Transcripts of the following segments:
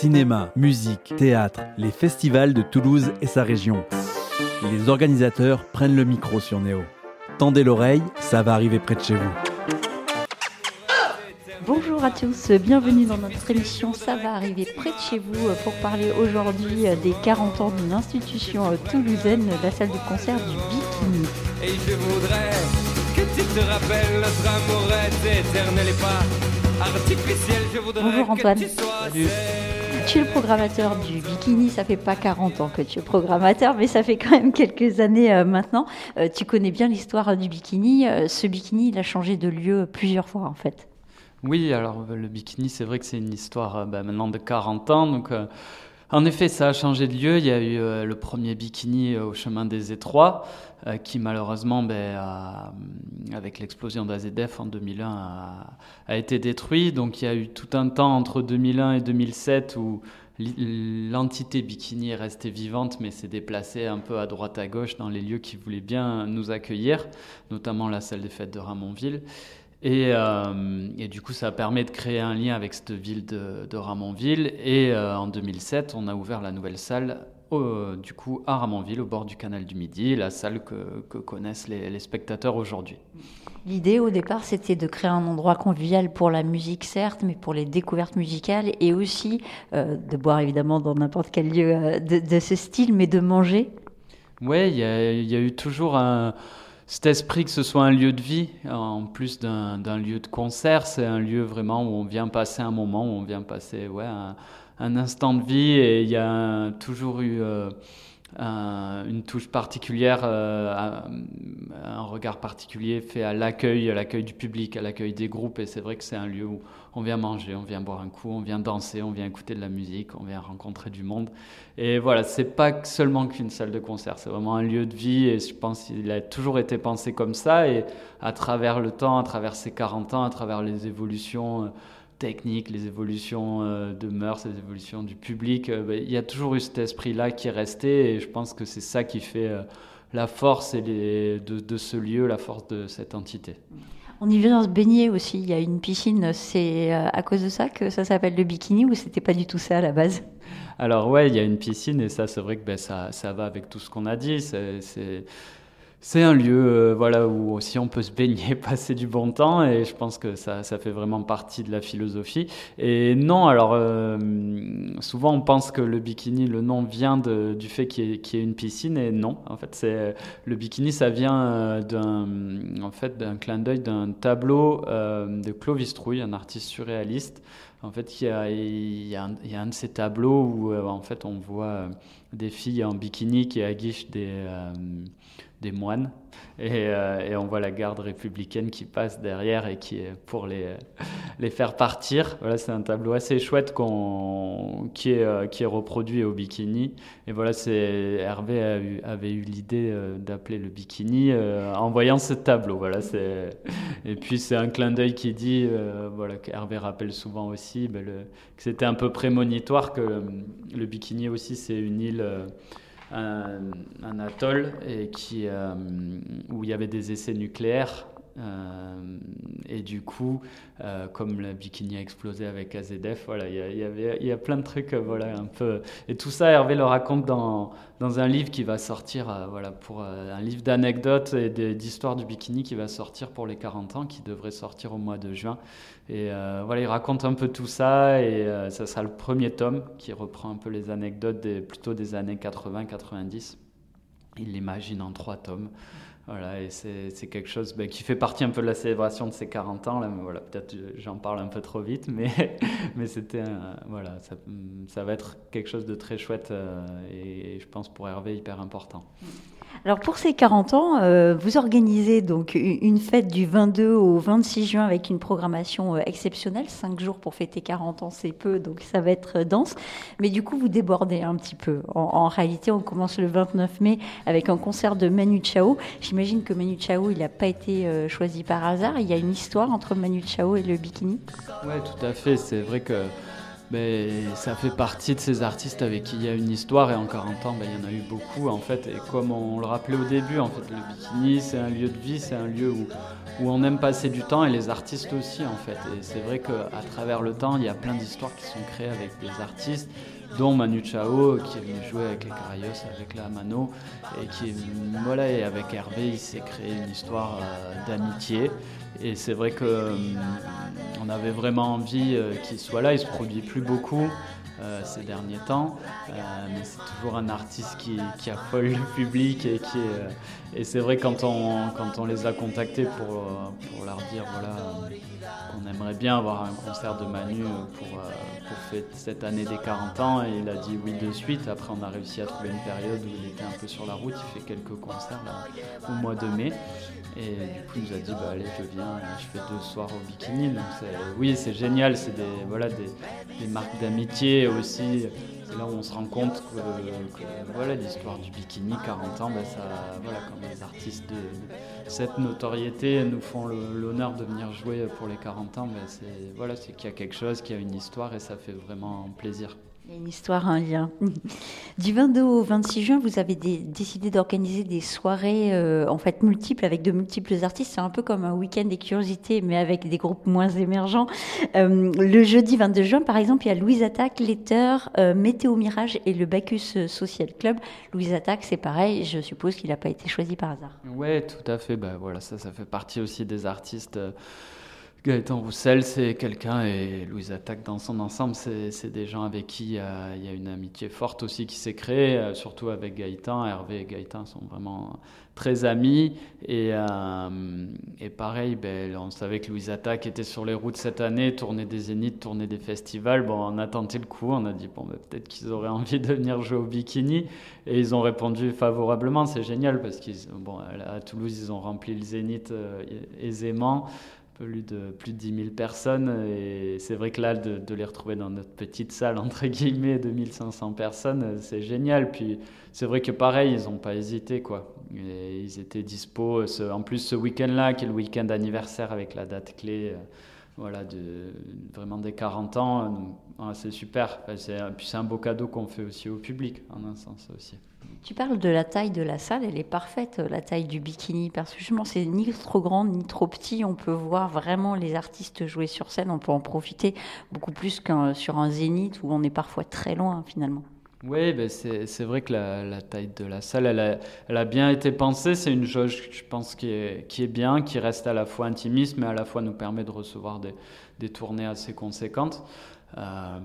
Cinéma, musique, théâtre, les festivals de Toulouse et sa région. Les organisateurs prennent le micro sur Néo. Tendez l'oreille, ça va arriver près de chez vous. Bonjour à tous, bienvenue dans notre émission Ça va arriver près de chez vous pour parler aujourd'hui des 40 ans d'une institution toulousaine, la salle de concert du Bikini. Et je voudrais que tu te rappelles notre amour est éternel et pas artificiel. Je voudrais Bonjour Antoine. que tu sois Salut. Tu es le programmateur du Bikini, ça fait pas 40 ans que tu es programmateur, mais ça fait quand même quelques années euh, maintenant. Euh, tu connais bien l'histoire du Bikini. Euh, ce Bikini, il a changé de lieu plusieurs fois en fait. Oui, alors le bikini, c'est vrai que c'est une histoire bah, maintenant de 40 ans. Donc, en effet, ça a changé de lieu. Il y a eu euh, le premier bikini euh, au chemin des Étroits, euh, qui malheureusement, ben, avec l'explosion d'AZF en 2001, a, a été détruit. Donc, il y a eu tout un temps entre 2001 et 2007 où l'entité bikini est restée vivante, mais s'est déplacée un peu à droite à gauche dans les lieux qui voulaient bien nous accueillir, notamment la salle des fêtes de Ramonville. Et, euh, et du coup, ça permet de créer un lien avec cette ville de, de Ramonville. Et euh, en 2007, on a ouvert la nouvelle salle, au- du coup, à Ramonville, au bord du canal du Midi, la salle que, que connaissent les, les spectateurs aujourd'hui. L'idée au départ, c'était de créer un endroit convivial pour la musique, certes, mais pour les découvertes musicales et aussi euh, de boire évidemment dans n'importe quel lieu euh, de, de ce style, mais de manger. Ouais, il y a, il y a eu toujours un, cet esprit que ce soit un lieu de vie, en plus d'un lieu de concert. C'est un lieu vraiment où on vient passer un moment, où on vient passer ouais, un, instant de vie. Et il y a toujours eu euh, une touche particulière, euh, un, regard particulier fait à l'accueil, à l'accueil du public, à l'accueil des groupes. Et c'est vrai que c'est un lieu où on vient manger, on vient boire un coup, on vient danser, on vient écouter de la musique, on vient rencontrer du monde. Et voilà, c'est pas seulement qu'une salle de concert, c'est vraiment un lieu de vie et je pense qu'il a toujours été pensé comme ça et à travers le temps, à travers ces 40 ans, à travers les évolutions euh, techniques, les évolutions euh, de mœurs, les évolutions du public, euh, ben, il y a toujours eu cet esprit-là qui est resté et je pense que c'est ça qui fait euh, la force et les- de, de ce lieu, la force de cette entité. On y vient se baigner aussi. Il y a une piscine. C'est à cause de ça que ça s'appelle le Bikini ou c'était pas du tout ça à la base? Alors ouais, il y a une piscine et ça, c'est vrai que ben, ça, ça va avec tout ce qu'on a dit. C'est, c'est, un lieu euh, voilà, où aussi on peut se baigner, passer du bon temps et je pense que ça, ça fait vraiment partie de la philosophie. Et non, alors euh, souvent on pense que le bikini, le nom vient du fait qu'il y, ait, une piscine et non, en fait c'est le bikini, ça vient euh, d'un, en fait, clin d'œil d'un tableau de Clovis Trouille, un artiste surréaliste. En fait, il y a, un, de ces tableaux où en fait on voit des filles en bikini qui aguichent des, des moines et, euh, et on voit la garde républicaine qui passe derrière et qui est pour les, les faire partir. Voilà, c'est un tableau assez chouette qui, est, euh, qui est reproduit au bikini. Et voilà, Hervé avait eu l'idée euh, d'appeler le bikini euh, en voyant ce tableau. Voilà, et puis c'est un clin d'œil qui dit, euh, voilà, qu'Hervé rappelle souvent aussi, ben, que c'était un peu prémonitoire que euh, le Bikini aussi c'est une île, euh, un, atoll et qui, euh, où il y avait des essais nucléaires. euh, et du coup, euh, comme le Bikini a explosé avec AZF, voilà, il y, a- plein de trucs, euh, voilà, un peu. Et tout ça, Hervé le raconte dans, dans un livre qui va sortir, euh, voilà, pour un livre d'anecdotes et d'histoires du bikini qui va sortir pour les 40 ans, qui devrait sortir au mois de juin. Et voilà, il raconte un peu tout ça et ça sera le premier tome qui reprend un peu les anecdotes plutôt des années 80-90. Il l'imagine en trois tomes. Voilà, et c'est quelque chose ben, qui fait partie un peu de la célébration de ses 40 ans. Là, mais voilà, peut-être euh, j'en parle un peu trop vite, mais, mais c'était voilà, ça, va être quelque chose de très chouette euh, et, je pense pour Hervé hyper important. Alors pour ces 40 ans, euh, vous organisez donc une fête du 22 au 26 juin avec une programmation euh, exceptionnelle. 5 jours pour fêter 40 ans, c'est peu, donc ça va être euh, dense. Mais du coup, vous débordez un petit peu. En, réalité, on commence le 29 mai avec un concert de Manu Chao. J'imagine que Manu Chao, il n'a pas été choisi par hasard. Il y a une histoire entre Manu Chao et le bikini? Ouais, tout à fait. C'est vrai que mais ça fait partie de ces artistes avec qui il y a une histoire et en 40 ans, ben, il y en a eu beaucoup en fait. Et comme on le rappelait au début, en fait, le bikini c'est un lieu de vie, c'est un lieu où, on aime passer du temps et les artistes aussi en fait. Et c'est vrai qu'à travers le temps, il y a plein d'histoires qui sont créées avec des artistes dont Manu Chao qui est venu jouer avec les Carayos, avec la Mano, et qui voilà, et avec Hervé, il s'est créé une histoire euh, d'amitié. Et c'est vrai qu'on euh, avait vraiment envie euh, qu'il soit là. Il se produit plus beaucoup. ces derniers temps, mais c'est toujours un artiste qui, qui, affole le public et c'est vrai quand on quand on les a contactés pour, pour leur dire voilà qu'on aimerait bien avoir un concert de Manu pour pour fêter cette année des 40 ans et il a dit oui de suite. Après, on a réussi à trouver une période où il était un peu sur la route. Il fait quelques concerts au mois de mai. Et du coup, il nous a dit bah, allez, je viens, je fais deux soirs au bikini. Donc, oui, c'est génial. C'est des, voilà, des, marques d'amitié aussi. C'est là où on se rend compte que, voilà, l'histoire du bikini, 40 ans, ben ça, voilà, quand les artistes de, cette notoriété nous font l'honneur de venir jouer pour les 40 ans, c'est voilà, qu'il y a quelque chose, qu'il y a une histoire et ça fait vraiment plaisir. Une histoire, un lien. Du 22 au 26 juin, vous avez décidé d'organiser des soirées euh, en fait multiples avec de multiples artistes. C'est un peu comme un week-end des curiosités, mais avec des groupes moins émergents. Euh, le jeudi 22 juin, par exemple, il y a Louise Attaque, Letteur, euh, Météo Mirage et le Bacchus Social Club. Louise Attaque, c'est pareil. Je suppose qu'il n'a pas été choisi par hasard. Ouais, tout à fait. Bah, voilà, ça fait partie aussi des artistes. Gaëtan Roussel, c'est quelqu'un, et Louise Attaque dans son ensemble, c'est des gens avec qui il y, a, une amitié forte aussi qui s'est créée, euh, surtout avec Gaëtan. Hervé et Gaëtan sont vraiment très amis. Et, euh, pareil, ben, on savait que Louise Attaque était sur les routes cette année, tournait des zéniths, tournait des festivals. Bon, on a tenté le coup, on a dit bon, ben, peut-être qu'ils auraient envie de venir jouer au bikini. Et ils ont répondu favorablement, c'est génial parce qu'à Toulouse, ils ont rempli le zénith euh, aisément plus de, plus de 10 000 personnes. Et c'est vrai que là, de, les retrouver dans notre petite salle, entre guillemets, de 1500 personnes, c'est génial. Puis c'est vrai que pareil, ils n'ont pas hésité, quoi. Et ils étaient dispo. en plus, ce week-end-là, qui est le week-end anniversaire avec la date clé, voilà, vraiment des 40 ans, c'est super. Puis c'est un beau cadeau qu'on fait aussi au public, en un sens aussi. Tu parles de la taille de la salle, elle est parfaite, la taille du bikini, parce que justement, c'est ni trop grand ni trop petit. On peut voir vraiment les artistes jouer sur scène, on peut en profiter beaucoup plus qu'un sur un zénith où on est parfois très loin finalement. Oui, ben c'est vrai que la, taille de la salle, elle a, bien été pensée. C'est une jauge, je pense, qui est, bien, qui reste à la fois intimiste, mais à la fois nous permet de recevoir des, tournées assez conséquentes. Euh,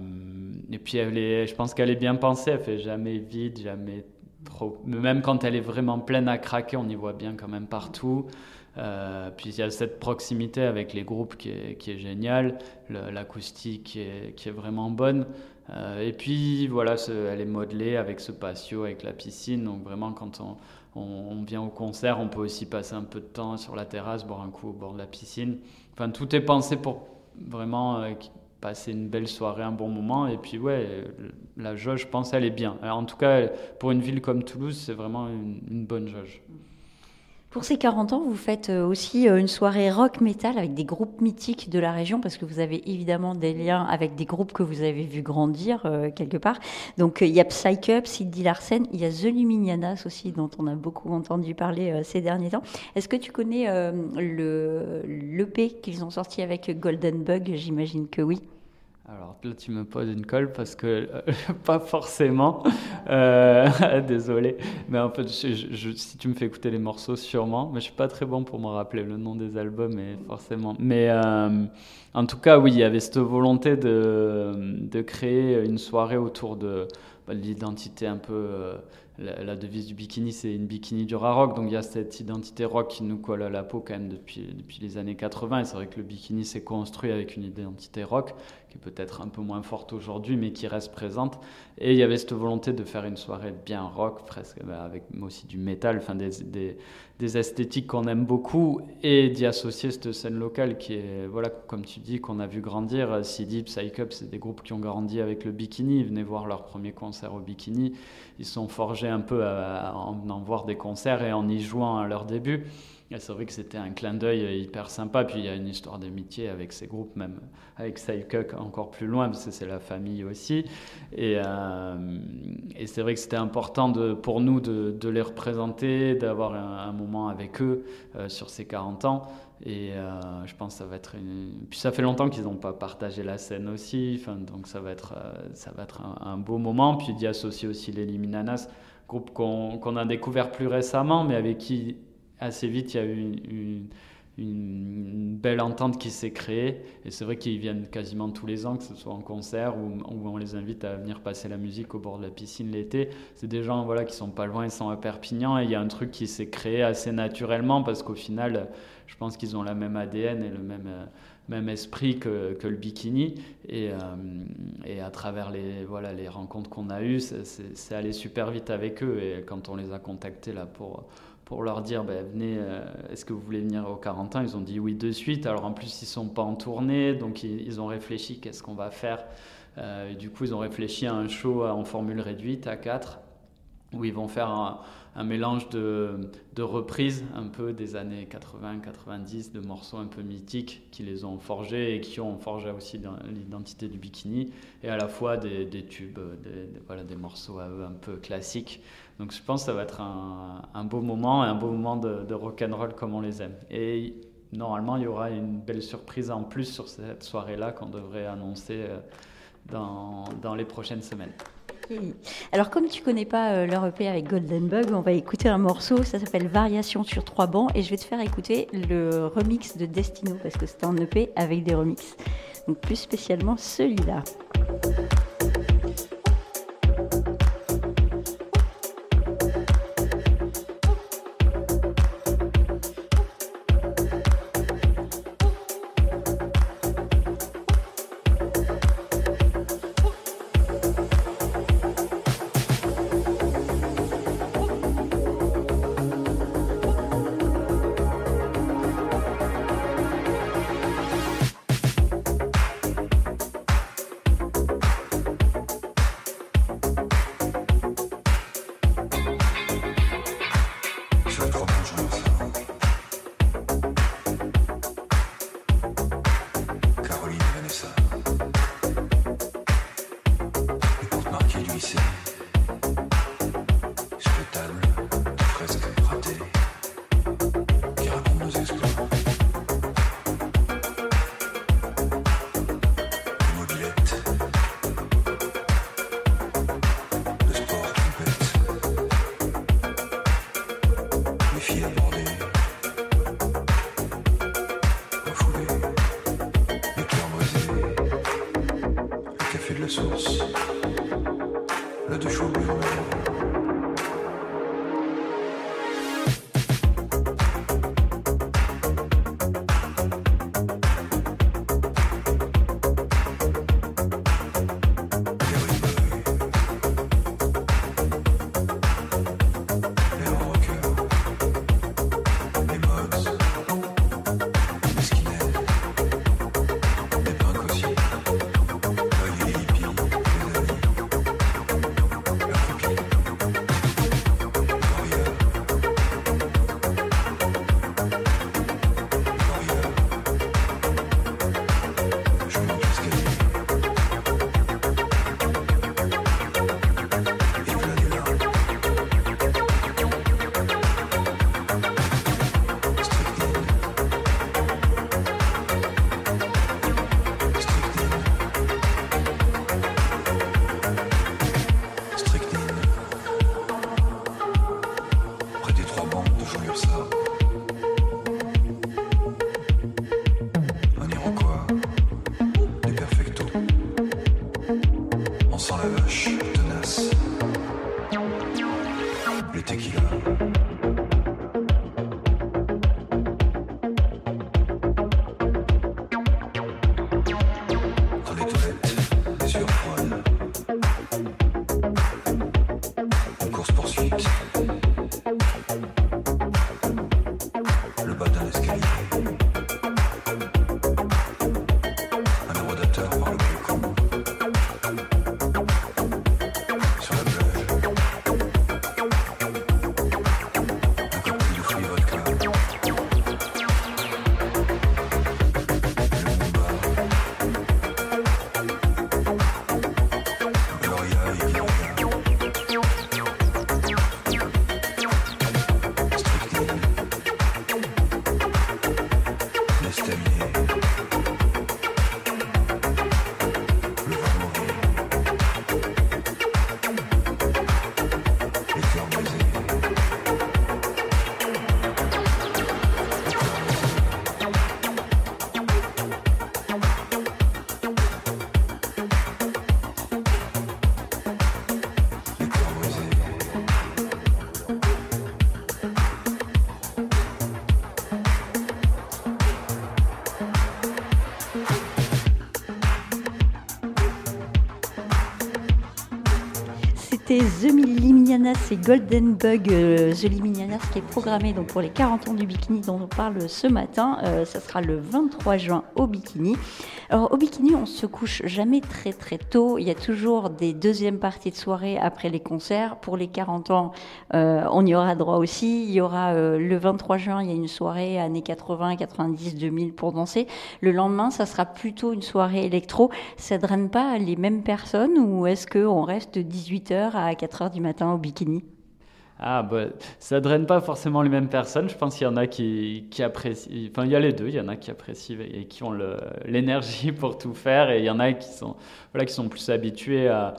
et puis, elle est, je pense qu'elle est bien pensée. Elle fait jamais vide, jamais trop. Même quand elle est vraiment pleine à craquer, on y voit bien quand même partout. Euh, puis il y a cette proximité avec les groupes qui est, géniale, l'acoustique qui est, vraiment bonne. Euh, et puis voilà, elle est modelée avec ce patio, avec la piscine. Donc vraiment, quand on, on, vient au concert, on peut aussi passer un peu de temps sur la terrasse, boire un coup au bord de la piscine. Enfin, tout est pensé pour vraiment euh, passer une belle soirée, un bon moment. Et puis, ouais, la jauge, je pense, elle est bien. en tout cas, pour une ville comme Toulouse, c'est vraiment une, bonne jauge. Pour ces 40 ans, vous faites euh, aussi euh, une soirée rock metal avec des groupes mythiques de la région, parce que vous avez évidemment des liens avec des groupes que vous avez vu grandir euh, quelque part. Donc il y a Psych Up, Sidney Larsen, il y a The Luminianas aussi, dont on a beaucoup entendu parler ces derniers temps. Est-ce que tu connais le l'EP qu'ils ont sorti avec Golden Bug? J'imagine que oui. Alors là, tu me poses une colle parce que euh, pas forcément. Euh, désolé. Mais en fait, si tu me fais écouter les morceaux, sûrement. Mais je suis pas très bon pour me rappeler le nom des albums, mais forcément. Mais euh, en tout cas, oui, il y avait cette volonté de, de créer une soirée autour de, bah, l'identité un peu la, devise du bikini, c'est une bikini du rock. Donc il y a cette identité rock qui nous colle à la peau quand même depuis, depuis les années 80. Et c'est vrai que le bikini s'est construit avec une identité rock qui est peut-être un peu moins forte aujourd'hui, mais qui reste présente. Et il y avait cette volonté de faire une soirée bien rock, presque bah, avec aussi du métal, enfin des, des, des esthétiques qu'on aime beaucoup, et d'y associer cette scène locale qui est, voilà, comme tu dis, qu'on a vu grandir. CD, Psych Up, c'est des groupes qui ont grandi avec le bikini. Ils venaient voir leur premier concert au bikini. Ils sont forgés un peu en venant voir des concerts et en y jouant à leur début. C'est vrai que c'était un clin d'œil hyper sympa. Puis il y a une histoire d'amitié avec ces groupes, même avec Sailcock encore plus loin, parce que c'est la famille aussi. Et, euh, c'est vrai que c'était important pour nous de, les représenter, d'avoir un, moment avec eux euh, sur ces 40 ans. Et euh, je pense que ça va être une... Puis ça fait longtemps qu'ils n'ont pas partagé la scène aussi, donc ça va être, ça va être un, beau moment. Puis d'y associer aussi les Liminanas, groupe qu'on a découvert plus récemment, mais avec qui assez vite, il y a eu une, belle entente qui s'est créée. Et c'est vrai qu'ils viennent quasiment tous les ans, que ce soit en concert ou, on les invite à venir passer la musique au bord de la piscine l'été. C'est des gens voilà, qui sont pas loin, ils sont à Perpignan. Et il y a un truc qui s'est créé assez naturellement parce qu'au final, je pense qu'ils ont la même ADN et le même même esprit que, que le bikini. Et, euh, et, à travers les, voilà, les rencontres qu'on a eues, c'est allé super vite avec eux. Et quand on les a contactés là, pour, pour leur dire ben, venez, euh, est-ce que vous voulez venir aux 40 ans Ils ont dit oui de suite. Alors en plus, ils sont pas en tournée, donc ils, ont réfléchi qu'est-ce qu'on va faire. Euh, du coup, ils ont réfléchi à un show en formule réduite à 4 où ils vont faire un, mélange de, de, reprises un peu des années 80-90, de morceaux un peu mythiques qui les ont forgés et qui ont forgé aussi l'identité du bikini, et à la fois des, tubes, des, morceaux un peu classiques. Donc je pense que ça va être un, beau moment, un beau moment de, de rock'n'roll comme on les aime. Et normalement, il y aura une belle surprise en plus sur cette soirée-là qu'on devrait annoncer euh, dans les prochaines semaines. Alors, comme tu connais pas euh, leur EP avec Golden Bug, on va écouter un morceau, ça s'appelle Variation sur trois bancs, et je vais te faire écouter le remix de Destino, parce que c'est un EP avec des remixes. Donc, plus spécialement celui-là. C'était The Liminianas et Golden Bug. Euh, The Liminianas qui est programmé donc pour les 40 ans du bikini dont on parle ce matin. Euh, ça sera le 23 juin au bikini. Alors au bikini, on se couche jamais très très tôt. Il y a toujours des deuxièmes parties de soirée après les concerts. Pour les 40 ans, euh, on y aura droit aussi. Il y aura le 23 juin, il y a une soirée années 80, 90, 2000 pour danser. Le lendemain, ça sera plutôt une soirée électro. Ça draine pas les mêmes personnes ou est-ce qu'on reste 18h à 4h du matin au bikini? Ah, bah, ça draine pas forcément les mêmes personnes. Je pense qu'il y en a qui, qui, apprécient. Enfin, il y a les deux. Il y en a qui apprécient et qui ont l'énergie pour tout faire. Et il y en a qui sont, voilà, qui sont plus habitués à,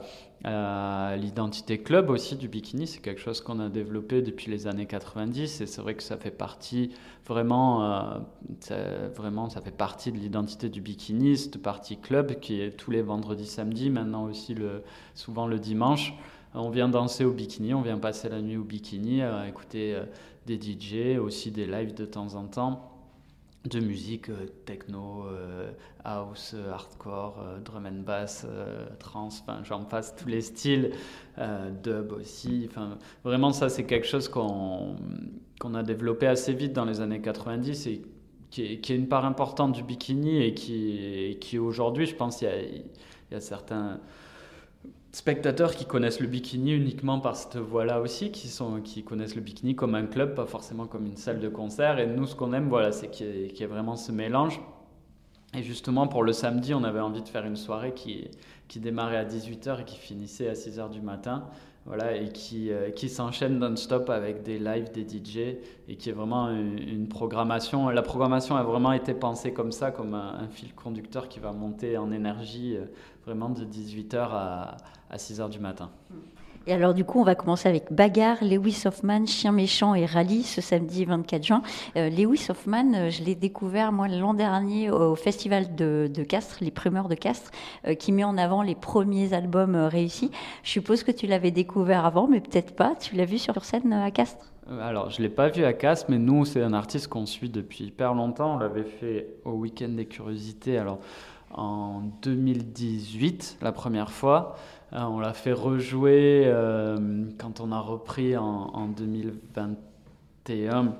l'identité club aussi du bikini. C'est quelque chose qu'on a développé depuis les années 90. Et c'est vrai que ça fait partie vraiment, euh, vraiment, ça fait partie de l'identité du bikini, cette partie club qui est tous les vendredis, samedis, maintenant aussi souvent le dimanche on vient danser au bikini, on vient passer la nuit au bikini, euh, écouter euh, des DJ, aussi des lives de temps en temps de musique euh, techno, house, hardcore, drum and bass, trance, j'en passe tous les styles, dub aussi. Vraiment ça c'est quelque chose qu'on a développé assez vite dans les années 90 et qui est, une part importante du bikini et qui aujourd'hui je pense il y a certains spectateurs qui connaissent le bikini uniquement par cette voie-là aussi, qui, sont, qui connaissent le bikini comme un club, pas forcément comme une salle de concert. Et nous, ce qu'on aime, voilà, c'est qu'il y, ait vraiment ce mélange. Et justement, pour le samedi, on avait envie de faire une soirée qui, qui démarrait à 18h et qui finissait à 6h du matin. Voilà, et qui, euh, qui s'enchaîne non-stop avec des lives, des DJ, et qui est vraiment une, programmation. La programmation a vraiment été pensée comme ça, comme un, fil conducteur qui va monter en énergie euh, vraiment de 18h à, à 6h du matin. Et alors, du coup, on va commencer avec Bagarre, Lewis Hoffman, Chien méchant et Rallye ce samedi 24 juin. Euh, Lewis Hoffman, euh, je l'ai découvert, moi, l'an dernier au festival de, Castres, les primeurs de Castres, euh, qui met en avant les premiers albums réussis. Je suppose que tu l'avais découvert avant, mais peut-être pas. Tu l'as vu sur scène à Castres? Alors, je ne l'ai pas vu à Castres, mais nous, c'est un artiste qu'on suit depuis hyper longtemps. On l'avait fait au Week-end des Curiosités. Alors, en 2018, la première fois. Euh, on l'a fait rejouer euh, quand on a repris en, 2021.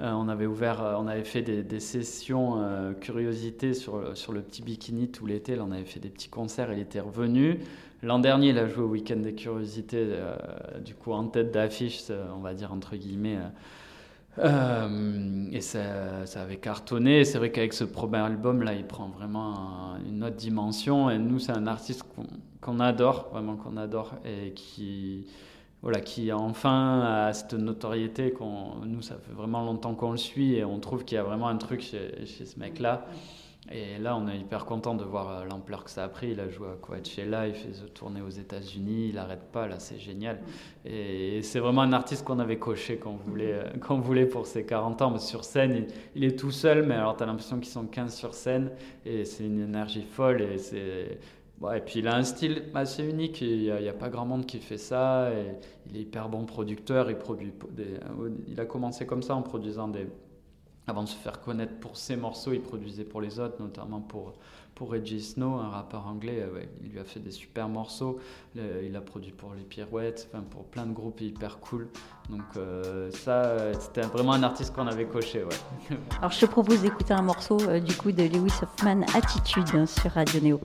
Euh, on avait ouvert, on avait fait des, sessions curiosité sur, sur le petit bikini tout l'été. on avait fait des petits concerts. Il était revenu. L'an dernier, il a joué au week-end des curiosités, du coup en tête d'affiche, on va dire entre guillemets, euh, et ça, ça, avait cartonné. C'est vrai qu'avec ce premier album, là, il prend vraiment une autre dimension. Et nous, c'est un artiste qu'on adore, vraiment qu'on adore, et qui, voilà, qui enfin a cette notoriété. nous, ça fait vraiment longtemps qu'on le suit, et on trouve qu'il y a vraiment un truc chez ce mec-là. Et là, on est hyper content de voir euh, l'ampleur que ça a pris. Il a joué à Coachella, il fait the tournée aux États-Unis, il n'arrête pas, là, c'est génial. Et c'est vraiment un artiste qu'on avait coché quand on voulait, euh, qu'on voulait pour ses 40 ans. Mais sur scène, il, est tout seul, mais alors tu as l'impression qu'ils sont 15 sur scène, et c'est une énergie folle. Et, c'est... et puis il a un style assez unique, il n'y a, pas grand monde qui fait ça, et il est hyper bon producteur, il, produit des, il a commencé comme ça en produisant des avant de se faire connaître pour ses morceaux, il produisait pour les autres, notamment pour, pour Reggie Snow, un rappeur anglais. Euh, il lui a fait des super morceaux. il a produit pour les Pirouettes, pour plein de groupes hyper cool. Donc euh, ça, c'était vraiment un artiste qu'on avait coché. Alors je te propose d'écouter un morceau euh, du coup de Lewis Hoffman, Attitude, sur Radio Neo.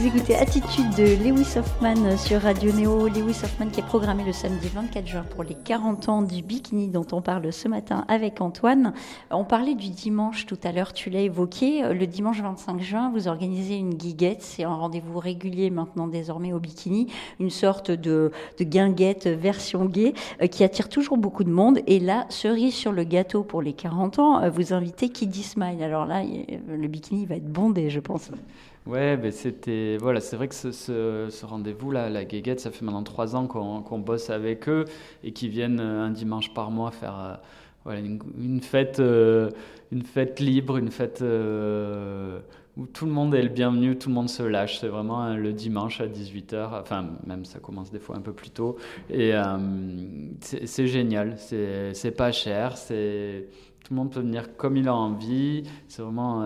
De Lewis Hoffman sur Radio Néo. Lewis Hoffman qui est programmé le samedi 24 juin pour les 40 ans du bikini dont on parle ce matin avec Antoine. On parlait du dimanche tout à l'heure, tu l'as évoqué. Le dimanche 25 juin, vous organisez une guiguette. C'est un rendez-vous régulier maintenant désormais au bikini. Une sorte de, de guinguette version gay euh, qui attire toujours beaucoup de monde. Et là, cerise sur le gâteau pour les 40 ans, euh, vous invitez Kiddy Smile. Alors là, le bikini va être bondé, je pense. Ouais, ben c'était voilà, c'est vrai que ce, rendez-vous là, la Guéguette, ça fait maintenant trois ans qu'on bosse avec eux et qu'ils viennent euh, un dimanche par mois faire euh, une, fête, euh, une fête libre, une fête où tout le monde est le bienvenu, tout le monde se lâche. C'est vraiment le dimanche à 18h, enfin même ça commence des fois un peu plus tôt et c'est génial. C'est pas cher, tout le monde peut venir comme il a envie. C'est vraiment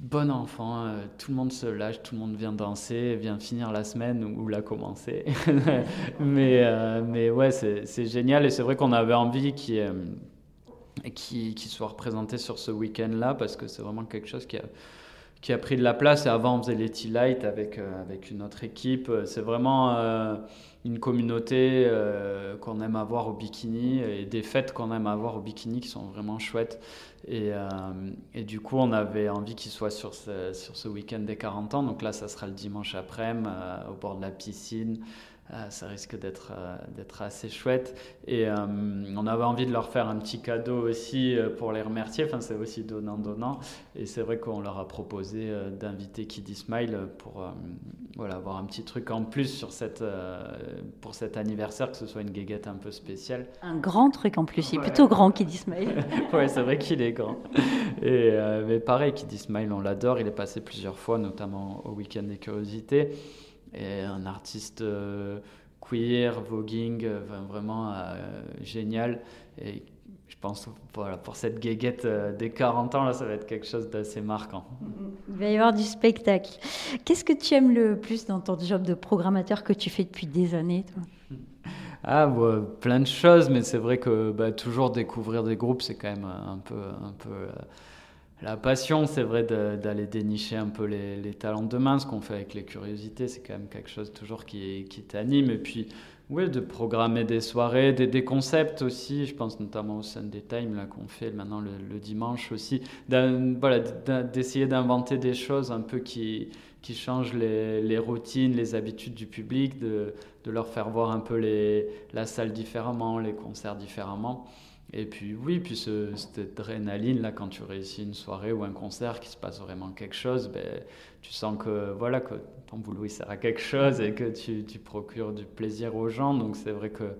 bon enfant, euh, tout le monde se lâche, tout le monde vient danser, vient finir la semaine ou, la commencer. mais, euh, mais ouais, c'est génial et c'est vrai qu'on avait envie qu'il euh, qui, qui soit représenté sur ce week-end-là parce que c'est vraiment quelque chose qui a, qui a pris de la place. Et avant, on faisait les T-Light avec, avec une autre équipe. C'est vraiment une communauté qu'on aime avoir au bikini et des fêtes qu'on aime avoir au bikini qui sont vraiment chouettes. Et, euh, du coup, on avait envie qu'il soit sur ce, sur ce week-end des 40 ans. Donc là, ça sera le dimanche après-midi, euh, au bord de la piscine. Euh, ça risque d'être d'être assez chouette. Et on avait envie de leur faire un petit cadeau aussi pour les remercier. Enfin, c'est aussi donnant-donnant. Et c'est vrai qu'on leur a proposé d'inviter Kiddy Smile pour voilà, avoir un petit truc en plus sur cette, pour cet anniversaire, que ce soit une guéguette un peu spéciale. Un grand truc en plus. Il est plutôt grand, Kiddy Smile. ouais, c'est vrai qu'il est grand. Et, euh, mais pareil, Kiddy Smile, on l'adore. Il est passé plusieurs fois, notamment au Week-end des Curiosités. Et un artiste euh, queer, voguing, euh, vraiment génial. Et je pense, voilà, pour cette guéguette des 40 ans, là, ça va être quelque chose d'assez marquant. Il va y avoir du spectacle. Qu'est-ce que tu aimes le plus dans ton job de programmateur que tu fais depuis des années toi? Ah, bah, plein de choses, mais c'est vrai que bah, toujours découvrir des groupes, c'est quand même un peu, un peu euh, la passion. C'est vrai d'aller dénicher un peu les, talents de demain, ce qu'on fait avec les curiosités, c'est quand même quelque chose toujours qui, t'anime. Et puis, oui, de programmer des soirées, des, concepts aussi. Je pense notamment au Sunday Time là qu'on fait maintenant le, dimanche aussi. Voilà, d'essayer d'inventer des choses un peu qui changent les, routines, les habitudes du public, de, leur faire voir un peu la salle différemment, les concerts différemment. Et puis oui, puis ce, cette adrénaline là quand tu réussis une soirée ou un concert qui se passe vraiment quelque chose, ben, tu sens que voilà que ton boulot il sert à quelque chose et que tu, procures du plaisir aux gens. Donc c'est vrai que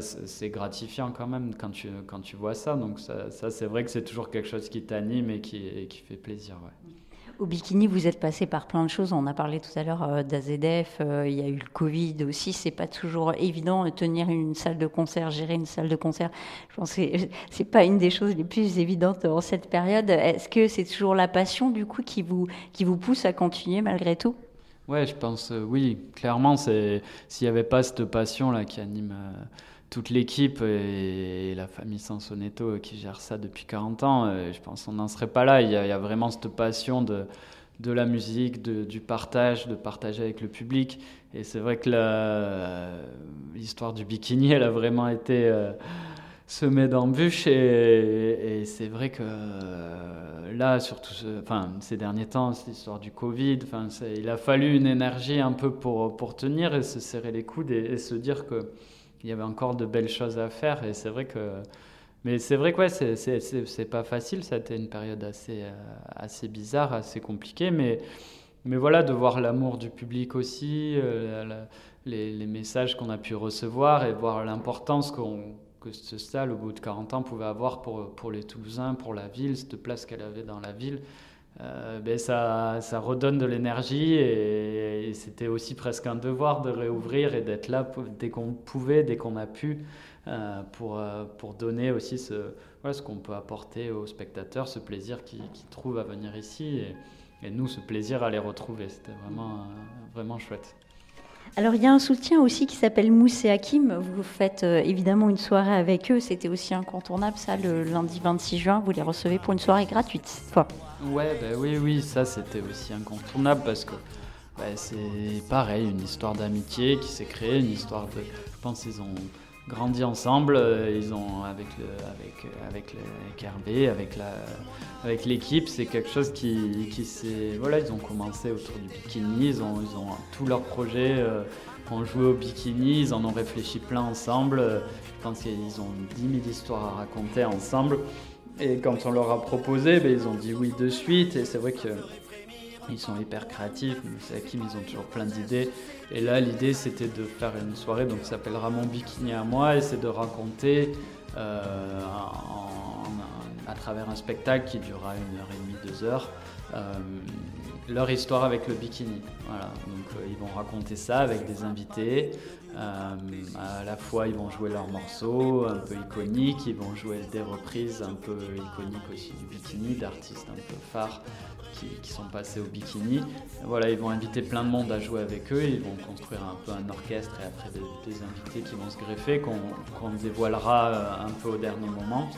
c'est gratifiant quand même quand tu, quand tu vois ça. Donc ça, c'est vrai que c'est toujours quelque chose qui t'anime et qui, fait plaisir. Ouais. Au bikini, vous êtes passé par plein de choses. On a parlé tout à l'heure euh, d'AZF, euh, il y a eu le Covid aussi. C'est pas toujours évident de tenir une salle de concert, gérer une salle de concert. Je pense que c'est pas une des choses les plus évidentes en cette période. Est-ce que c'est toujours la passion du coup qui vous qui vous pousse à continuer malgré tout? Ouais, je pense euh, oui. Clairement, s'il n'y avait pas cette passion là qui anime toute l'équipe et, la famille Sansonetto qui gère ça depuis 40 ans, euh, je pense qu'on n'en serait pas là. Il y, a, vraiment cette passion de, de la musique, du partage, de partager avec le public. Et c'est vrai que l'histoire du bikini, elle a vraiment été semée d'embûches. Et, et c'est vrai que euh, là, surtout enfin, ces derniers temps, c'est l'histoire du Covid. Enfin, il a fallu une énergie un peu pour, pour tenir et se serrer les coudes et se dire que il y avait encore de belles choses à faire. Et c'est vrai que. Mais c'est vrai que ouais, c'est pas facile. Ça a été une période assez, euh, assez bizarre, assez compliquée. Mais, mais voilà, de voir l'amour du public aussi, euh, les, messages qu'on a pu recevoir et voir l'importance qu'on que ce stade, au bout de 40 ans, pouvait avoir pour, pour les Toulousains, pour la ville, cette place qu'elle avait dans la ville. ben ça, ça redonne de l'énergie et, c'était aussi presque un devoir de réouvrir et d'être là dès qu'on pouvait, dès qu'on a pu, pour, pour donner aussi ce, voilà, ce qu'on peut apporter aux spectateurs, ce plaisir qu'ils trouvent à venir ici et, et, nous, ce plaisir à les retrouver. C'était vraiment, vraiment chouette. Alors il y a un soutien aussi qui s'appelle Mousse et Hakim. Vous faites euh, évidemment une soirée avec eux. C'était aussi incontournable ça le lundi 26 juin. Vous les recevez pour une soirée gratuite Ouais, bah oui, oui, ça c'était aussi incontournable parce que bah, c'est pareil, une histoire d'amitié qui s'est créée, une histoire de. Je pense qu'ils ont grandi ensemble. Euh, ils ont avec le, avec avec, Hervé, avec la avec l'équipe, c'est quelque chose qui qui s'est voilà, ils ont commencé autour du bikini. Ils ont ils ont tous leurs projets euh, ont joué au bikini. Ils en ont réfléchi plein ensemble. Je pense qu'ils ont 10 000 histoires à raconter ensemble. Et quand on leur a proposé, ben, ils ont dit oui de suite. Et c'est vrai que ils sont hyper créatifs, c'est Kim, ils ont toujours plein d'idées. Et là, l'idée, c'était de faire une soirée donc, qui s'appellera Mon Bikini à moi, et c'est de raconter euh, à travers un spectacle qui durera une heure et demie, deux heures, euh, leur histoire avec le bikini. Voilà. Donc, euh, ils vont raconter ça avec des invités. à la fois, ils vont jouer leurs morceaux un peu iconiques, ils vont jouer des reprises un peu iconiques aussi du bikini, d'artistes un peu phares qui, sont passés au bikini. Voilà, ils vont inviter plein de monde à jouer avec eux, ils vont construire un peu un orchestre et après des, invités qui vont se greffer, qu'on dévoilera euh, un peu au dernier moment.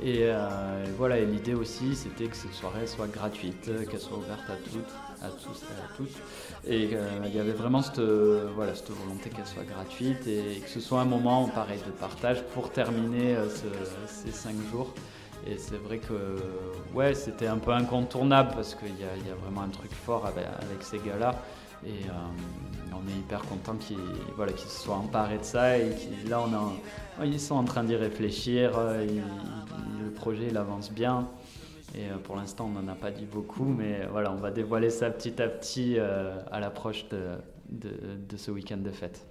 Et euh, voilà, l'idée aussi, c'était que cette soirée soit gratuite, qu'elle soit ouverte à toutes, à tous et à toutes. Et euh, il y avait vraiment cette, voilà, cette volonté qu'elle soit gratuite et que ce soit un moment pareil de partage pour terminer ces cinq jours. Et c'est vrai que ouais, c'était un peu incontournable parce qu'il y, a vraiment un truc fort avec, ces gars-là. Et euh, on est hyper content qu'ils voilà, se soient emparés de ça. Et là, on ils sont en train d'y réfléchir. Euh, le projet il avance bien. Et euh, pour l'instant, on n'en a pas dit beaucoup. Mais voilà, on va dévoiler ça petit à petit à l'approche de ce week-end de fête.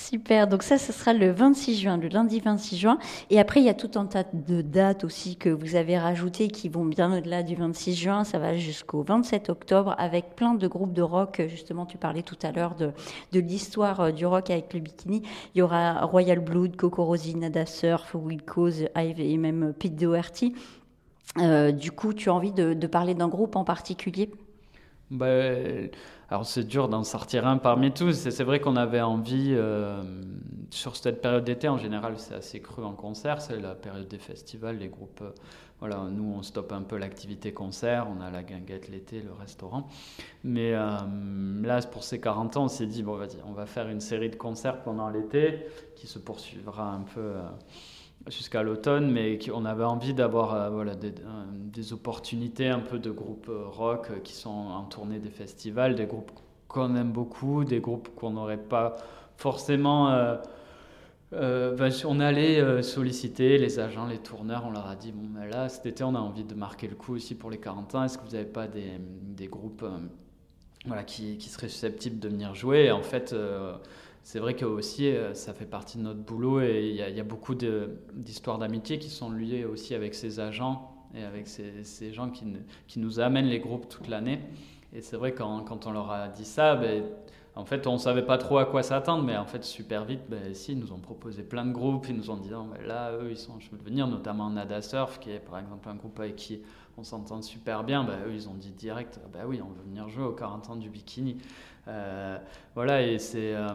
Super, donc ça, ce sera le 26 juin, le lundi 26 juin. Et après, il y a tout un tas de dates aussi que vous avez rajoutées qui vont bien au-delà du 26 juin. Ça va jusqu'au 27 octobre avec plein de groupes de rock. Justement, tu parlais tout à l'heure de, de l'histoire euh, du rock avec le bikini. Il y aura Royal Blood, Coco Rosie, Nada Surf, Will Ive et même Pete Doherty. Euh, du coup, tu as envie de parler d'un groupe en particulier? Bah, alors c'est dur d'en sortir un parmi tous. C'est vrai qu'on avait envie, euh, sur cette période d'été, en général c'est assez cru en concert, c'est la période des festivals, les groupes, euh, voilà, nous on stoppe un peu l'activité concert, on a la guinguette l'été, le restaurant. Mais euh, là pour ces 40 ans on s'est dit, bon vas-y, on va faire une série de concerts pendant l'été qui se poursuivra un peu jusqu'à l'automne, mais on avait envie d'avoir euh, voilà, des, des, opportunités un peu de groupes euh, rock euh, qui sont en tournée des festivals, des groupes qu'on aime beaucoup, des groupes qu'on n'aurait pas forcément... Ben, on allait solliciter les agents, les tourneurs, on leur a dit, bon ben là, cet été, on a envie de marquer le coup aussi pour les 40 ans, est-ce que vous n'avez pas des, des groupes voilà, qui, qui, seraient susceptibles de venir jouer? En fait c'est vrai que aussi euh, ça fait partie de notre boulot et il y, a beaucoup d'histoires d'amitié qui sont liées aussi avec ces agents et avec ces, gens qui, qui, nous amènent les groupes toute l'année. Et c'est vrai quand, quand on leur a dit ça, ben, en fait on ne savait pas trop à quoi s'attendre, mais en fait super vite, ben, si, ils nous ont proposé plein de groupes, ils nous ont dit ben, là, eux, ils sont je veux venir, notamment Nada Surf, qui est par exemple un groupe avec qui on s'entend super bien, ben, eux ils ont dit direct, ben oui, on veut venir jouer aux 40 ans du bikini. Euh, voilà, et c'est. Euh,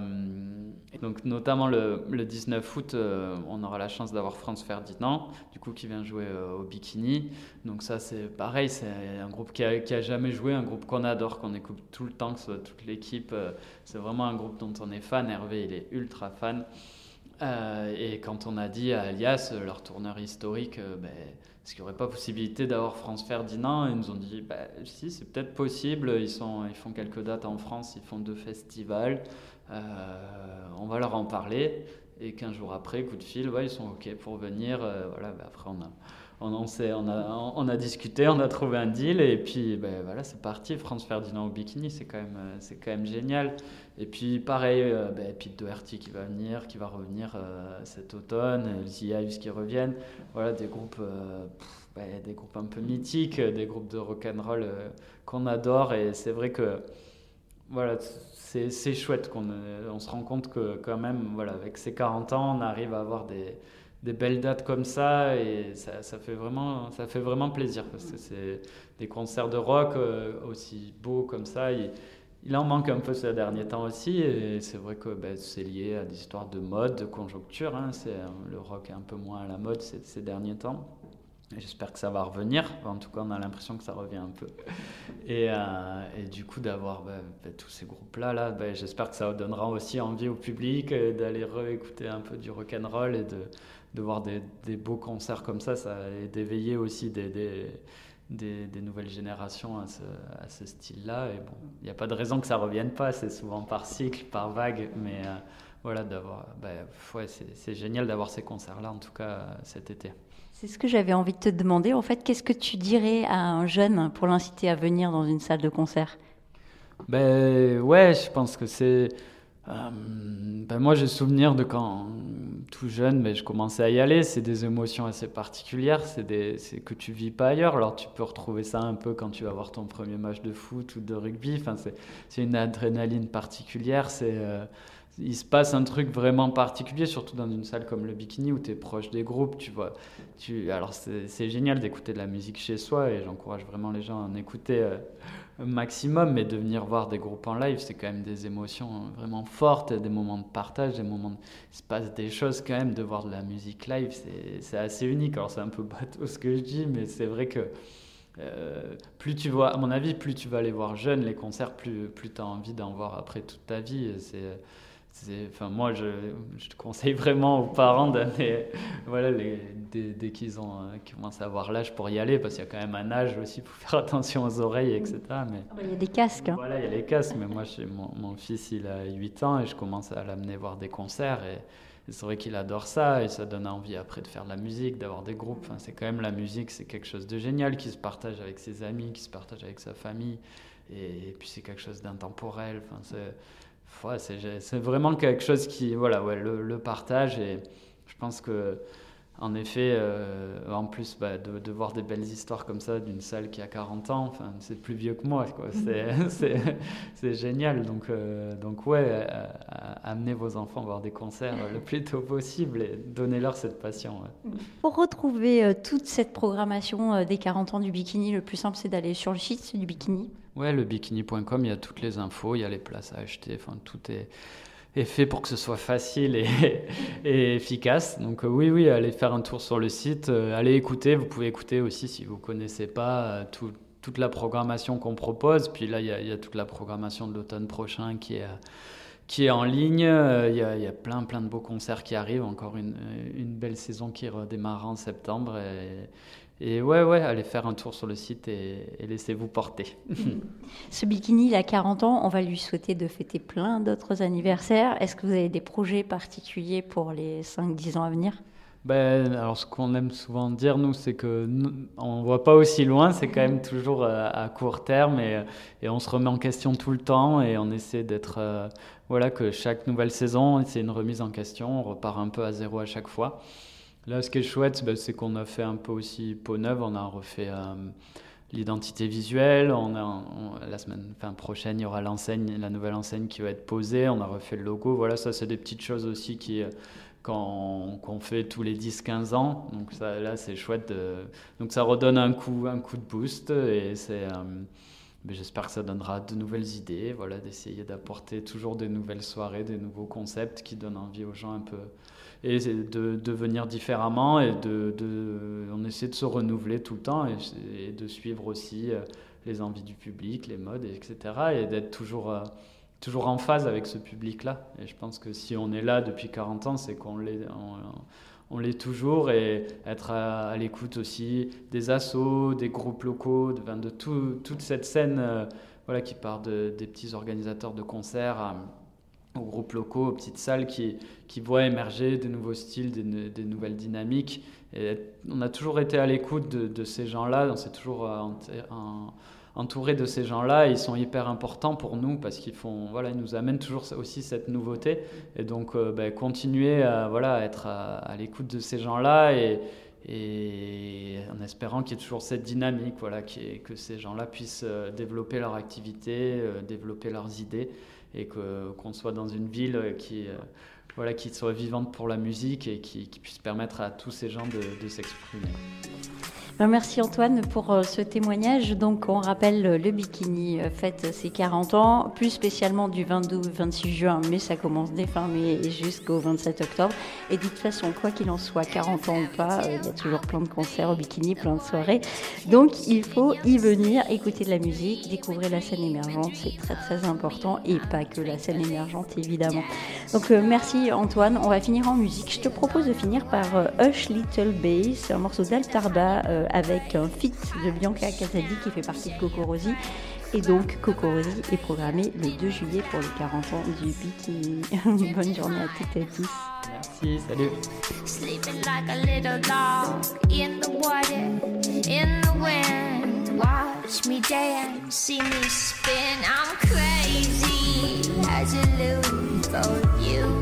donc, notamment le, 19 août, euh, on aura la chance d'avoir France Ferdinand, du coup, qui vient jouer au Bikini. Donc, ça, c'est pareil, c'est un groupe qui a, jamais joué, un groupe qu'on adore, qu'on écoute tout le temps, que ce soit toute l'équipe. c'est vraiment un groupe dont on est fan. Hervé, il est ultra fan. et quand on a dit à Alias, leur tourneur historique, ben est-ce qu'il n'y aurait pas possibilité d'avoir France Ferdinand Ils nous ont dit, bah, si, c'est peut-être possible. Ils, font quelques dates en France, ils font deux festivals. Euh, on va leur en parler. Et 15 jours après, coup de fil, ils sont OK pour venir. Euh, voilà, bah, après, on a, on, a, discuté, on a trouvé un deal. Et puis, ben, voilà, c'est parti. France Ferdinand au bikini, c'est quand, même, euh, c'est quand même génial. Et puis, pareil, euh, ben, Pete Doherty qui va venir, qui va revenir cet automne. Les Ives qui reviennent. Voilà, des groupes des groupes un peu mythiques, des groupes de rock and roll qu'on adore. Et c'est vrai que voilà, c'est chouette qu'on on se rend compte que quand même, voilà, avec ses 40 ans, on arrive à avoir des, des belles dates comme ça et ça, ça, fait vraiment, ça fait vraiment plaisir parce que c'est des concerts de rock euh, aussi beaux comme ça. Il, il, en manque un peu ces derniers temps aussi et c'est vrai que ben, c'est lié à des histoires de mode, de conjoncture. Hein. c'est, le rock est un peu moins à la mode ces, derniers temps. J'espère que ça va revenir. En tout cas, on a l'impression que ça revient un peu. Et, euh, et du coup, d'avoir bah, bah, tous ces groupes-là, là, bah, j'espère que ça donnera aussi envie au public euh, d'aller réécouter un peu du rock and roll et de, de voir des, des, beaux concerts comme ça, ça et d'éveiller aussi des, des, des, nouvelles générations à ce, à ce style-là. Et bon, il n'y a pas de raison que ça revienne pas. C'est souvent par cycle, par vague, mais euh, voilà, d'avoir, ouais, c'est génial d'avoir ces concerts-là, en tout cas cet été. C'est ce que j'avais envie de te demander. En fait, qu'est-ce que tu dirais à un jeune pour l'inciter à venir dans une salle de concert? Ben ouais, je pense que c'est. Euh, ben moi, j'ai souvenir de quand tout jeune, mais je commençais à y aller. C'est des émotions assez particulières, c'est que tu vis pas ailleurs. Alors tu peux retrouver ça un peu quand tu vas voir ton premier match de foot ou de rugby. Enfin, c'est une adrénaline particulière. C'est euh, il se passe un truc vraiment particulier, surtout dans une salle comme le Bikini où tu es proche des groupes. Tu vois, tu, alors c'est génial d'écouter de la musique chez soi et j'encourage vraiment les gens à en écouter euh, un maximum, mais de venir voir des groupes en live, c'est quand même des émotions vraiment fortes, des moments de partage, des moments. Il se passe des choses quand même de voir de la musique live, c'est assez unique. Alors c'est un peu bateau ce que je dis, mais c'est vrai que. Euh, plus tu vois, à mon avis, plus tu vas aller voir jeune les concerts, plus, plus tu as envie d'en voir après toute ta vie. C'est Enfin, moi, je, je, conseille vraiment aux parents d'amener, voilà, les, dès, dès qu'ils ont euh, commencé à avoir l'âge pour y aller, parce qu'il y a quand même un âge aussi pour faire attention aux oreilles, etc. Mais, ah bah, il y a des casques. Hein. Voilà, il y a les casques, mais moi, mon, mon, fils, il a 8 ans et je commence à l'amener voir des concerts. Et, c'est vrai qu'il adore ça et ça donne envie après de faire de la musique, d'avoir des groupes. Enfin, c'est quand même la musique, c'est quelque chose de génial qui se partage avec ses amis, qui se partage avec sa famille. Et, et puis c'est quelque chose d'intemporel. Enfin, c'est c'est vraiment quelque chose qui, voilà, ouais, le, le, partage et je pense que, en effet, euh, en plus bah, de, de, voir des belles histoires comme ça d'une salle qui a 40 ans, enfin, c'est plus vieux que moi, c'est génial. Donc, euh, donc ouais, euh, amenez vos enfants voir des concerts le plus tôt possible et donnez-leur cette passion. Pour retrouver toute cette programmation des 40 ans du bikini, le plus simple, c'est d'aller sur le site du bikini. Ouais, le bikini.com, il y a toutes les infos, il y a les places à acheter, enfin tout est, est fait pour que ce soit facile et, efficace. Donc euh, oui, oui, allez faire un tour sur le site, euh, allez écouter. Vous pouvez écouter aussi si vous connaissez pas euh, tout, toute la programmation qu'on propose. Puis là, il y, a, toute la programmation de l'automne prochain qui est qui est en ligne. Il y, a, plein, plein de beaux concerts qui arrivent. Encore une, une belle saison qui redémarre en septembre. Et, et ouais, ouais, allez faire un tour sur le site et, laissez-vous porter. Ce bikini, il a 40 ans, on va lui souhaiter de fêter plein d'autres anniversaires. Est-ce que vous avez des projets particuliers pour les 5-10 ans à venir? Ben, alors ce qu'on aime souvent dire nous, c'est que on voit pas aussi loin, c'est quand même toujours euh, à, court terme et, et, on se remet en question tout le temps et on essaie d'être euh, voilà que chaque nouvelle saison c'est une remise en question, on repart un peu à zéro à chaque fois. Là, ce qui est chouette, bah, c'est qu'on a fait un peu aussi peau neuve. On a refait euh, l'identité visuelle. La semaine prochaine, il y aura l'enseigne, la nouvelle enseigne qui va être posée. On a refait le logo. Voilà, ça, c'est des petites choses aussi qui euh, qu'on fait tous les 10-15 ans. Donc là, c'est chouette. Donc ça redonne un coup, un coup de boost. Et. Euh, j'espère que ça donnera de nouvelles idées, voilà, d'essayer d'apporter toujours des nouvelles soirées, des nouveaux concepts qui donnent envie aux gens un peu, et de, de venir différemment et de, de, on essaie de se renouveler tout le temps et, de suivre aussi euh, les envies du public, les modes, etc. et d'être toujours, euh, toujours en phase avec ce public-là. Et je pense que si on est là depuis 40 ans, c'est qu'on l'est, on, l'est toujours et être à, l'écoute aussi des assos, des groupes locaux, de, de tout, toute cette scène euh, voilà, qui part de, des petits organisateurs de concerts aux groupes locaux, aux petites salles qui, qui voient émerger des nouveaux styles, des, nouvelles dynamiques. On a toujours été à l'écoute de, ces gens-là, on s'est toujours euh, entouré de ces gens-là. Ils sont hyper importants pour nous parce qu'ils font, voilà, ils nous amènent toujours aussi cette nouveauté. Et donc, euh, ben, continuer à, voilà, être à, l'écoute de ces gens-là et, en espérant qu'il y ait toujours cette dynamique, voilà, que ces gens-là puissent euh, développer leur activité, développer leurs idées, et qu'on soit dans une ville qui, euh, voilà, qui soit vivante pour la musique et qui, puisse permettre à tous ces gens de s'exprimer. Ben, merci Antoine pour euh, ce témoignage. Donc on rappelle euh, le bikini euh, fête ses 40 ans, plus spécialement du 22 26 juin, mais ça commence dès fin mai jusqu'au 27 octobre. Et de toute façon, quoi qu'il en soit, 40 ans ou pas, il y a toujours plein de concerts au bikini, plein de soirées. Donc il faut y venir, écouter de la musique, découvrir la scène émergente, c'est très très important et pas que la scène émergente évidemment. Donc merci Antoine, on va finir en musique. Je te propose de finir par Hush Little Bass, un morceau d'Altarba avec un feat de Bianca Casadi qui fait partie de Cocorosi. Et donc, Cocorosi est programmé le 2 juillet pour les 40 ans du bikini. Bonne journée à toutes et à tous. Merci, salut. Sleeping like a little dog in the water, in the wind. Watch me dance, see me spin. I'm crazy as a loon for you.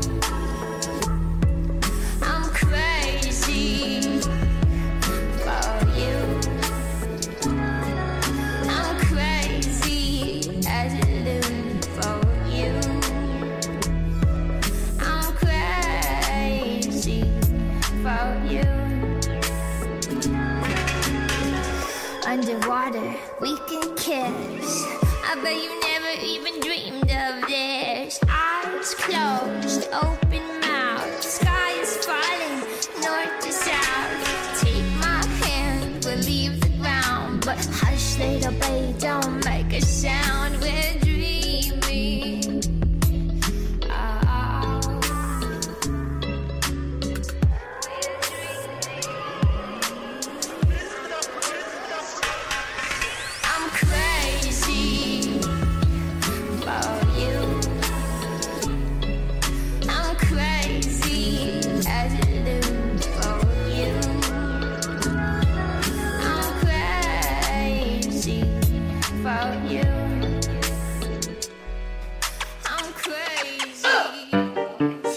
Underwater, we can kiss. I bet you never even dreamed of this. Eyes closed, open